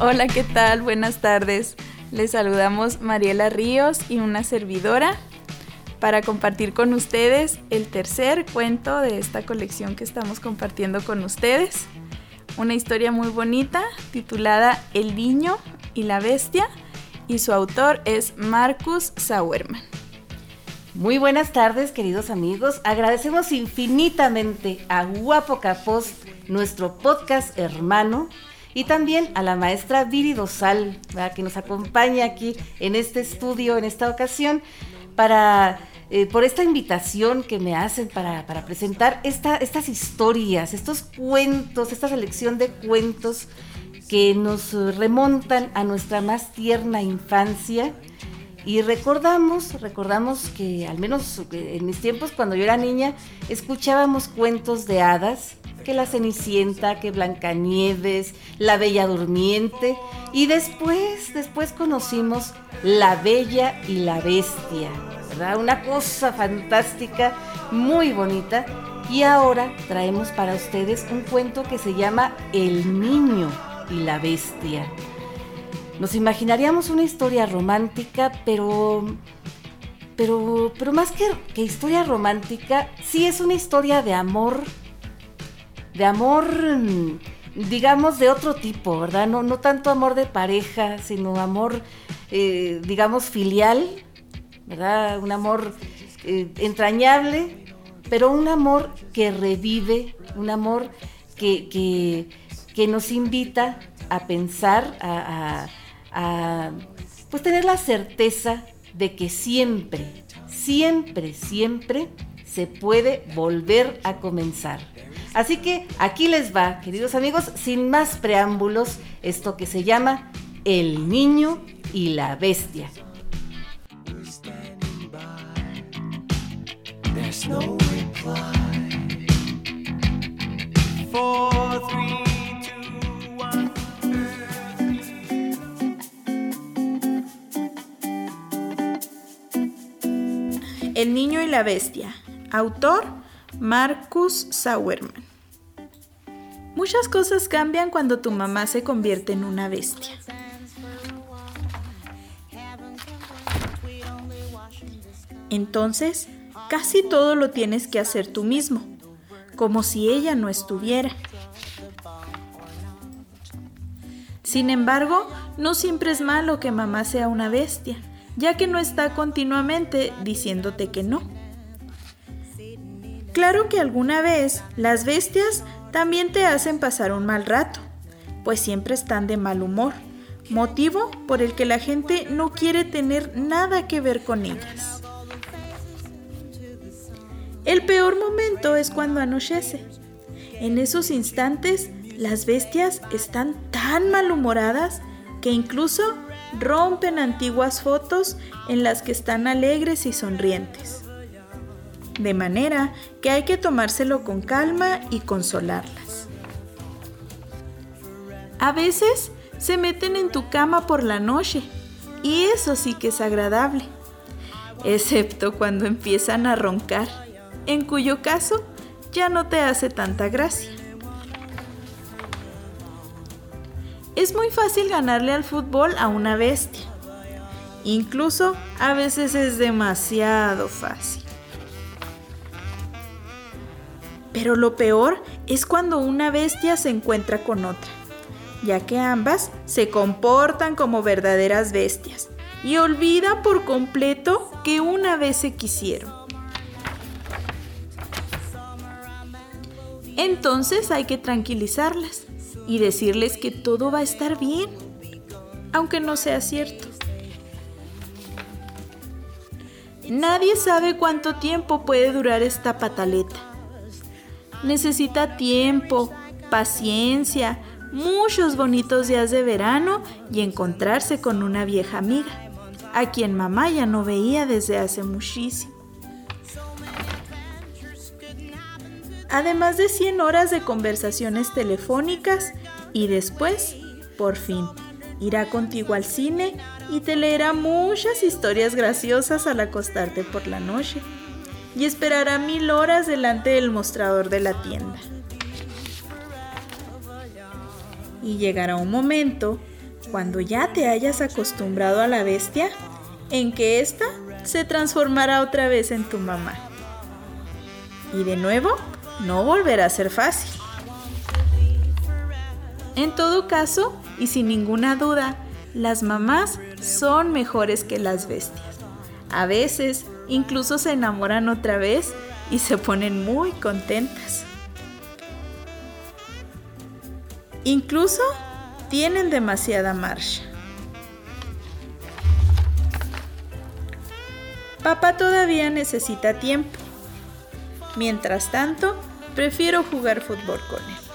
Hola, ¿qué tal? Buenas tardes. Les saludamos Mariela Ríos y una servidora para compartir con ustedes el tercer cuento de esta colección que estamos compartiendo con ustedes. Una historia muy bonita titulada El niño y la bestia y su autor es Marcus Sauerman. Muy buenas tardes, queridos amigos. Agradecemos infinitamente a Guapo Capost, nuestro podcast hermano, y también a la maestra Viri Dosal, que nos acompaña aquí en este estudio en esta ocasión para eh, por esta invitación que me hacen para, presentar estas historias, estos cuentos, esta selección de cuentos que nos remontan a nuestra más tierna infancia. Y recordamos, recordamos que al menos en mis tiempos cuando yo era niña, escuchábamos cuentos de hadas que la Cenicienta, que Blancanieves, la Bella Durmiente y después, después conocimos La Bella y la Bestia, ¿verdad? Una cosa fantástica, muy bonita. Y ahora traemos para ustedes un cuento que se llama El Niño y la Bestia. Nos imaginaríamos una historia romántica, pero pero, pero más que, historia romántica, sí es una historia de amor de amor, digamos, de otro tipo, ¿verdad? No, no tanto amor de pareja, sino amor, eh, digamos, filial, ¿verdad? Un amor eh, entrañable, pero un amor que revive, un amor que, nos invita a pensar, a, a pues tener la certeza de que siempre, siempre, siempre se puede volver a comenzar. Así que aquí les va, queridos amigos, sin más preámbulos, esto que se llama El niño y la bestia. El niño y la bestia. Autor Marcus Sauerman. Muchas cosas cambian cuando tu mamá se convierte en una bestia. Entonces, casi todo lo tienes que hacer tú mismo, como si ella no estuviera. Sin embargo, no siempre es malo que mamá sea una bestia, ya que no está continuamente diciéndote que no. Claro que alguna vez las bestias también te hacen pasar un mal rato, pues siempre están de mal humor, motivo por el que la gente no quiere tener nada que ver con ellas. El peor momento es cuando anochece. En esos instantes, las bestias están tan malhumoradas que incluso rompen antiguas fotos en las que están alegres y sonrientes de manera que hay que tomárselo con calma y consolarlas. A veces se meten en tu cama por la noche y eso sí que es agradable, excepto cuando empiezan a roncar, en cuyo caso ya no te hace tanta gracia. Es muy fácil ganarle al fútbol a una bestia. Incluso a veces es demasiado fácil. Pero lo peor es cuando una bestia se encuentra con otra, ya que ambas se comportan como verdaderas bestias y olvida por completo que una vez se quisieron. Entonces hay que tranquilizarlas y decirles que todo va a estar bien, aunque no sea cierto. Nadie sabe cuánto tiempo puede durar esta pataleta necesita tiempo, paciencia, muchos bonitos días de verano y encontrarse con una vieja amiga, a quien mamá ya no veía desde hace muchísimo. Además de 100 horas de conversaciones telefónicas y después, por fin, irá contigo al cine y te leerá muchas historias graciosas al acostarte por la noche y esperará mil horas delante del mostrador de la tienda. Y llegará un momento, cuando ya te hayas acostumbrado a la bestia, en que ésta se transformará otra vez en tu mamá. Y de nuevo, no volverá a ser fácil. En todo caso, y sin ninguna duda, las mamás son mejores que las bestias. A veces incluso se enamoran otra vez y se ponen muy contentas. Incluso tienen demasiada marcha. Papá todavía necesita tiempo. Mientras tanto, prefiero jugar fútbol con él.